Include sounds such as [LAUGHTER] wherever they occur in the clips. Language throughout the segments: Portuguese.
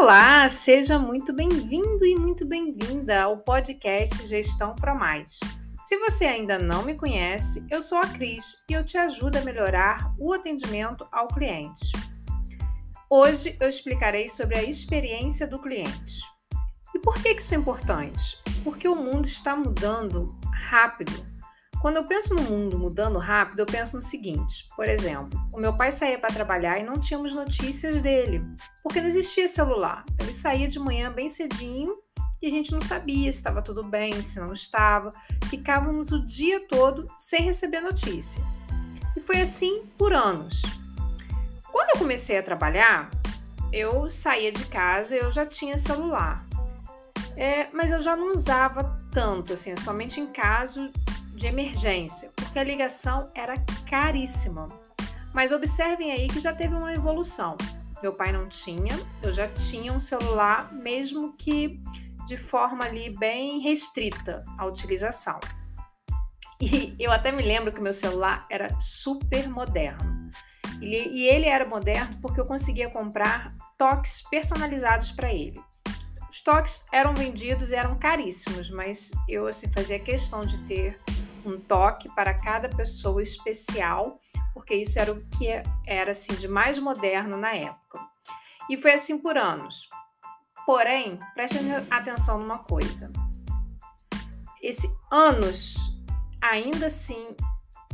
Olá, seja muito bem-vindo e muito bem-vinda ao podcast Gestão Pro Mais. Se você ainda não me conhece, eu sou a Cris e eu te ajudo a melhorar o atendimento ao cliente. Hoje eu explicarei sobre a experiência do cliente. E por que isso é importante? Porque o mundo está mudando rápido quando eu penso no mundo mudando rápido, eu penso no seguinte: por exemplo, o meu pai saía para trabalhar e não tínhamos notícias dele, porque não existia celular. Ele saía de manhã bem cedinho e a gente não sabia se estava tudo bem, se não estava. Ficávamos o dia todo sem receber notícia. E foi assim por anos. Quando eu comecei a trabalhar, eu saía de casa e eu já tinha celular. É, mas eu já não usava tanto, assim, somente em caso de emergência, porque a ligação era caríssima. Mas observem aí que já teve uma evolução. Meu pai não tinha, eu já tinha um celular, mesmo que de forma ali bem restrita a utilização. E eu até me lembro que meu celular era super moderno. E ele era moderno porque eu conseguia comprar toques personalizados para ele. Os toques eram vendidos e eram caríssimos, mas eu assim fazia questão de ter um toque para cada pessoa especial, porque isso era o que era assim de mais moderno na época. E foi assim por anos. Porém, preste atenção numa coisa. Esse anos ainda assim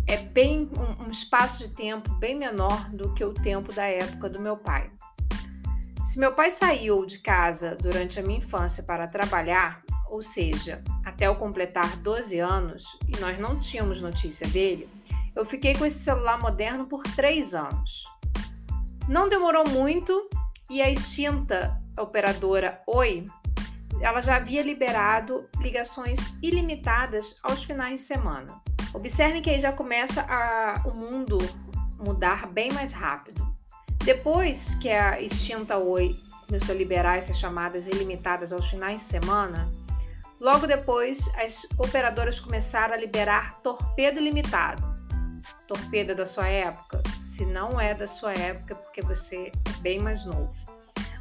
é bem um, um espaço de tempo bem menor do que o tempo da época do meu pai. Se meu pai saiu de casa durante a minha infância para trabalhar, ou seja, até eu completar 12 anos, e nós não tínhamos notícia dele, eu fiquei com esse celular moderno por 3 anos. Não demorou muito e a extinta operadora Oi, ela já havia liberado ligações ilimitadas aos finais de semana. Observem que aí já começa a, o mundo mudar bem mais rápido. Depois que a extinta Oi começou a liberar essas chamadas ilimitadas aos finais de semana, Logo depois, as operadoras começaram a liberar torpedo limitado. Torpedo é da sua época? Se não é da sua época, é porque você é bem mais novo.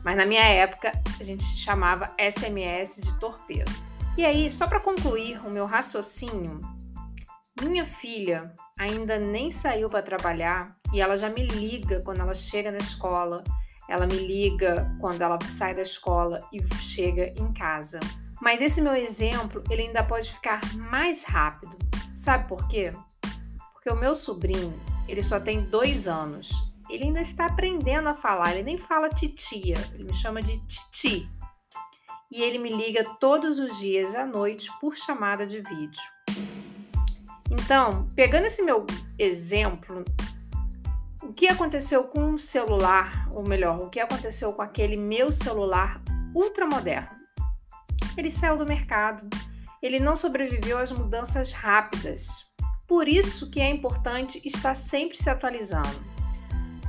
Mas na minha época, a gente chamava SMS de torpedo. E aí, só para concluir o meu raciocínio, minha filha ainda nem saiu para trabalhar e ela já me liga quando ela chega na escola. Ela me liga quando ela sai da escola e chega em casa. Mas esse meu exemplo, ele ainda pode ficar mais rápido. Sabe por quê? Porque o meu sobrinho, ele só tem dois anos. Ele ainda está aprendendo a falar, ele nem fala titia, ele me chama de titi. E ele me liga todos os dias à noite por chamada de vídeo. Então, pegando esse meu exemplo, o que aconteceu com o celular, ou melhor, o que aconteceu com aquele meu celular ultramoderno? Ele saiu do mercado. Ele não sobreviveu às mudanças rápidas. Por isso que é importante estar sempre se atualizando.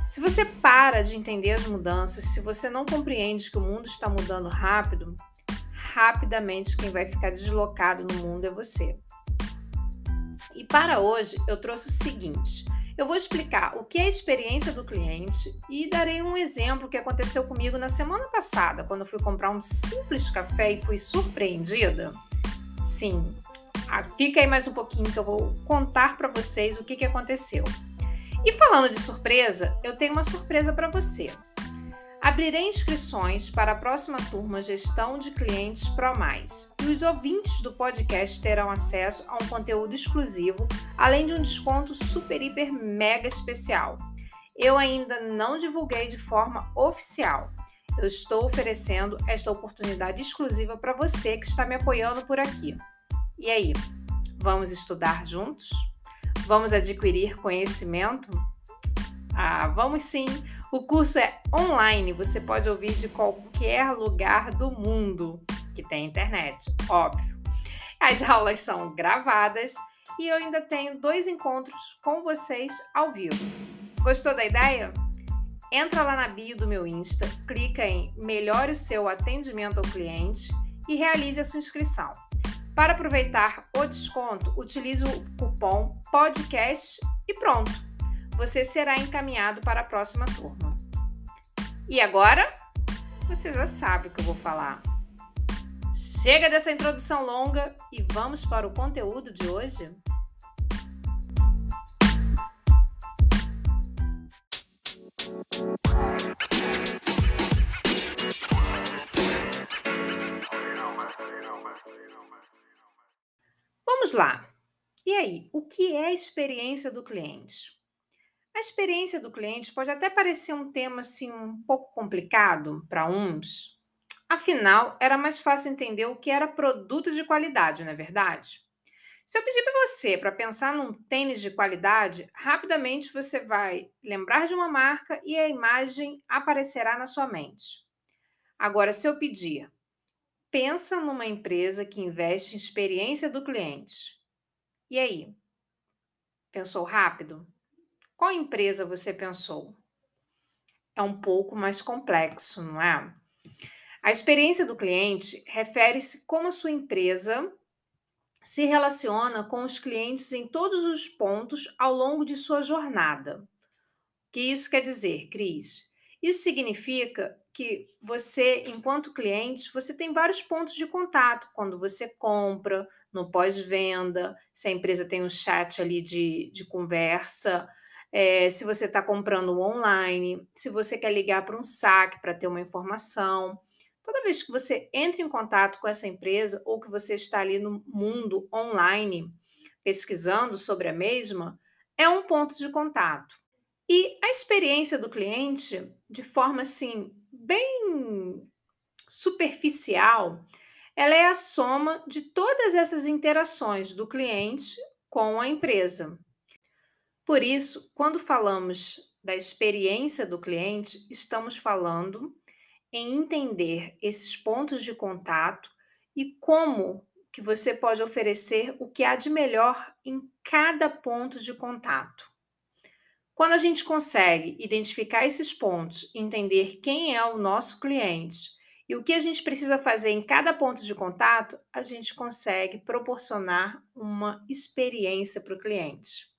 Se você para de entender as mudanças, se você não compreende que o mundo está mudando rápido, rapidamente quem vai ficar deslocado no mundo é você. E para hoje eu trouxe o seguinte: eu vou explicar o que é a experiência do cliente e darei um exemplo que aconteceu comigo na semana passada, quando fui comprar um simples café e fui surpreendida. Sim, ah, fica aí mais um pouquinho que eu vou contar para vocês o que, que aconteceu. E falando de surpresa, eu tenho uma surpresa para você. Abrirei inscrições para a próxima turma Gestão de Clientes Pro Mais e os ouvintes do podcast terão acesso a um conteúdo exclusivo, além de um desconto super, hiper, mega especial. Eu ainda não divulguei de forma oficial. Eu estou oferecendo esta oportunidade exclusiva para você que está me apoiando por aqui. E aí, vamos estudar juntos? Vamos adquirir conhecimento? Ah, vamos sim! O curso é online, você pode ouvir de qualquer lugar do mundo que tem internet, óbvio. As aulas são gravadas e eu ainda tenho dois encontros com vocês ao vivo. Gostou da ideia? Entra lá na bio do meu Insta, clica em Melhore o seu atendimento ao cliente e realize a sua inscrição. Para aproveitar o desconto, utilize o cupom podcast e pronto você será encaminhado para a próxima turma. E agora, você já sabe o que eu vou falar. Chega dessa introdução longa e vamos para o conteúdo de hoje? Vamos lá. E aí, o que é a experiência do cliente? A experiência do cliente pode até parecer um tema assim um pouco complicado para uns. Afinal, era mais fácil entender o que era produto de qualidade, não é verdade? Se eu pedir para você para pensar num tênis de qualidade, rapidamente você vai lembrar de uma marca e a imagem aparecerá na sua mente. Agora, se eu pedir, pensa numa empresa que investe em experiência do cliente. E aí? Pensou rápido? Qual empresa você pensou? É um pouco mais complexo, não é? A experiência do cliente refere-se como a sua empresa se relaciona com os clientes em todos os pontos ao longo de sua jornada. O que isso quer dizer, Cris? Isso significa que você, enquanto cliente, você tem vários pontos de contato quando você compra, no pós-venda, se a empresa tem um chat ali de, de conversa, é, se você está comprando online, se você quer ligar para um saque para ter uma informação. Toda vez que você entra em contato com essa empresa ou que você está ali no mundo online pesquisando sobre a mesma, é um ponto de contato. E a experiência do cliente, de forma assim, bem superficial, ela é a soma de todas essas interações do cliente com a empresa. Por isso, quando falamos da experiência do cliente, estamos falando em entender esses pontos de contato e como que você pode oferecer o que há de melhor em cada ponto de contato. Quando a gente consegue identificar esses pontos, entender quem é o nosso cliente e o que a gente precisa fazer em cada ponto de contato, a gente consegue proporcionar uma experiência para o cliente.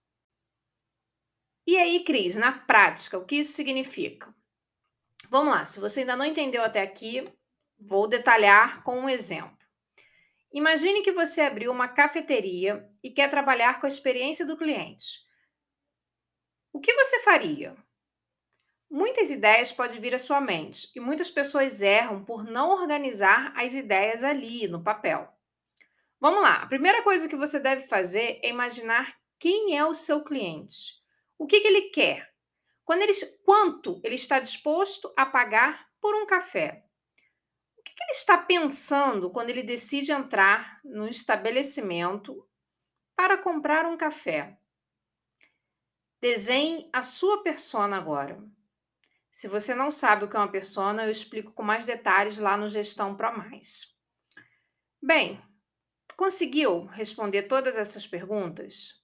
E aí, Cris, na prática, o que isso significa? Vamos lá, se você ainda não entendeu até aqui, vou detalhar com um exemplo. Imagine que você abriu uma cafeteria e quer trabalhar com a experiência do cliente. O que você faria? Muitas ideias podem vir à sua mente e muitas pessoas erram por não organizar as ideias ali no papel. Vamos lá, a primeira coisa que você deve fazer é imaginar quem é o seu cliente. O que, que ele quer? Quando ele, quanto ele está disposto a pagar por um café? O que, que ele está pensando quando ele decide entrar no estabelecimento para comprar um café? Desenhe a sua persona agora. Se você não sabe o que é uma persona, eu explico com mais detalhes lá no Gestão Pro Mais. Bem, conseguiu responder todas essas perguntas?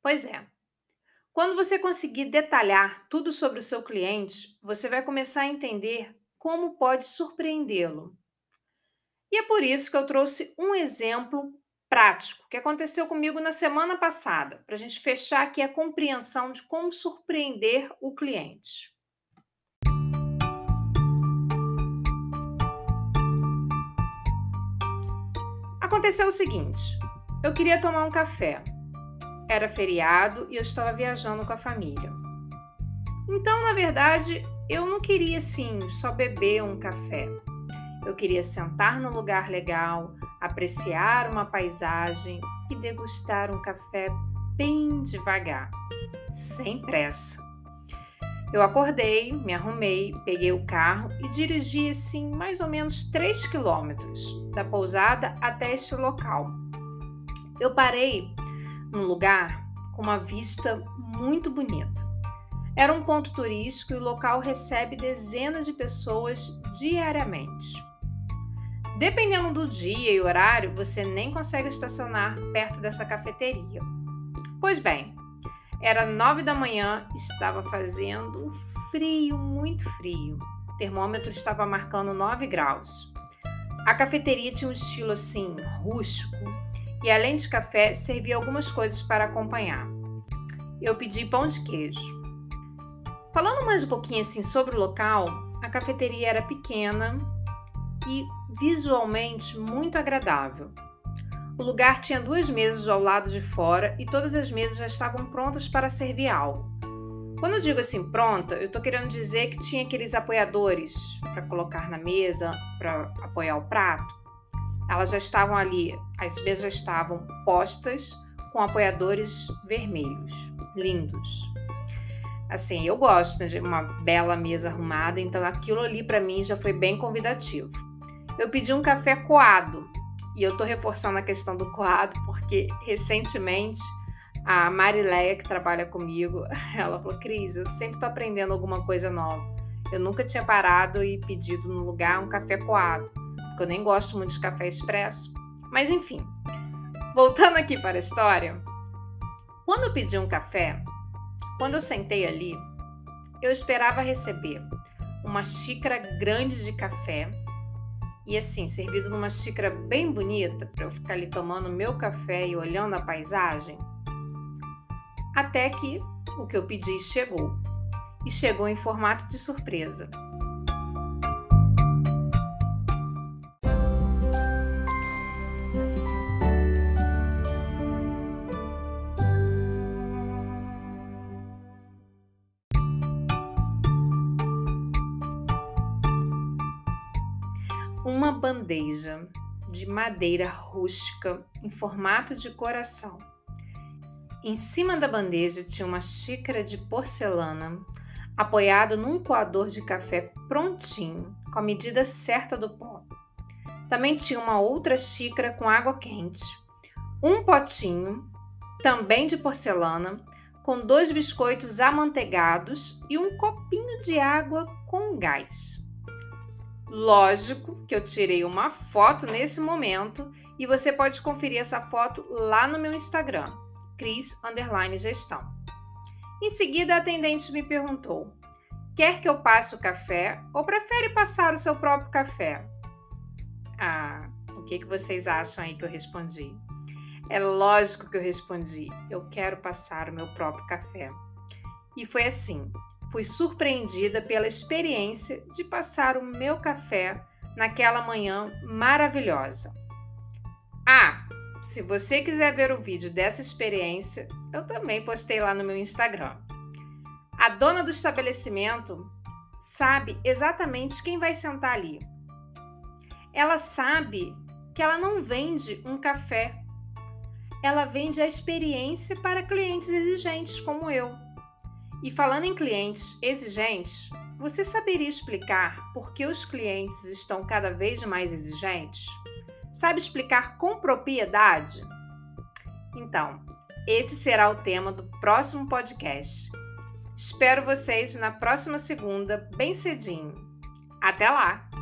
Pois é. Quando você conseguir detalhar tudo sobre o seu cliente, você vai começar a entender como pode surpreendê-lo. E é por isso que eu trouxe um exemplo prático que aconteceu comigo na semana passada, para a gente fechar aqui a compreensão de como surpreender o cliente. Aconteceu o seguinte: eu queria tomar um café era feriado e eu estava viajando com a família. Então, na verdade, eu não queria assim só beber um café. Eu queria sentar num lugar legal, apreciar uma paisagem e degustar um café bem devagar, sem pressa. Eu acordei, me arrumei, peguei o carro e dirigi assim mais ou menos 3 quilômetros da pousada até este local. Eu parei um lugar com uma vista muito bonita. Era um ponto turístico e o local recebe dezenas de pessoas diariamente. Dependendo do dia e horário, você nem consegue estacionar perto dessa cafeteria. Pois bem, era nove da manhã, estava fazendo um frio, muito frio. O termômetro estava marcando 9 graus. A cafeteria tinha um estilo assim, rústico, e além de café, servia algumas coisas para acompanhar. Eu pedi pão de queijo. Falando mais um pouquinho assim sobre o local, A cafeteria era pequena e visualmente muito agradável. O lugar tinha duas mesas ao lado de fora e todas as mesas já estavam prontas para servir algo. Quando eu digo assim pronta, eu estou querendo dizer que tinha aqueles apoiadores para colocar na mesa, para apoiar o prato. Elas já estavam ali, as mesas já estavam postas com apoiadores vermelhos, lindos. Assim, eu gosto né, de uma bela mesa arrumada, então aquilo ali para mim já foi bem convidativo. Eu pedi um café coado, e eu tô reforçando a questão do coado porque recentemente a Marileia, que trabalha comigo, [LAUGHS] ela falou: Cris, eu sempre tô aprendendo alguma coisa nova. Eu nunca tinha parado e pedido no lugar um café coado, porque eu nem gosto muito de café expresso. Mas enfim, voltando aqui para a história, quando eu pedi um café, quando eu sentei ali, eu esperava receber uma xícara grande de café e assim, servido numa xícara bem bonita para eu ficar ali tomando meu café e olhando a paisagem. Até que o que eu pedi chegou. E chegou em formato de surpresa. Bandeja de madeira rústica em formato de coração. Em cima da bandeja tinha uma xícara de porcelana apoiado num coador de café prontinho, com a medida certa do pó. Também tinha uma outra xícara com água quente, um potinho, também de porcelana, com dois biscoitos amanteigados e um copinho de água com gás. Lógico que eu tirei uma foto nesse momento e você pode conferir essa foto lá no meu Instagram, Cris Gestão. Em seguida, a atendente me perguntou: quer que eu passe o café ou prefere passar o seu próprio café? Ah, o que, que vocês acham aí que eu respondi? É lógico que eu respondi: eu quero passar o meu próprio café. E foi assim fui surpreendida pela experiência de passar o meu café naquela manhã maravilhosa. Ah, se você quiser ver o vídeo dessa experiência, eu também postei lá no meu Instagram. A dona do estabelecimento sabe exatamente quem vai sentar ali. Ela sabe que ela não vende um café, ela vende a experiência para clientes exigentes como eu. E falando em clientes exigentes, você saberia explicar por que os clientes estão cada vez mais exigentes? Sabe explicar com propriedade? Então, esse será o tema do próximo podcast. Espero vocês na próxima segunda, bem cedinho. Até lá!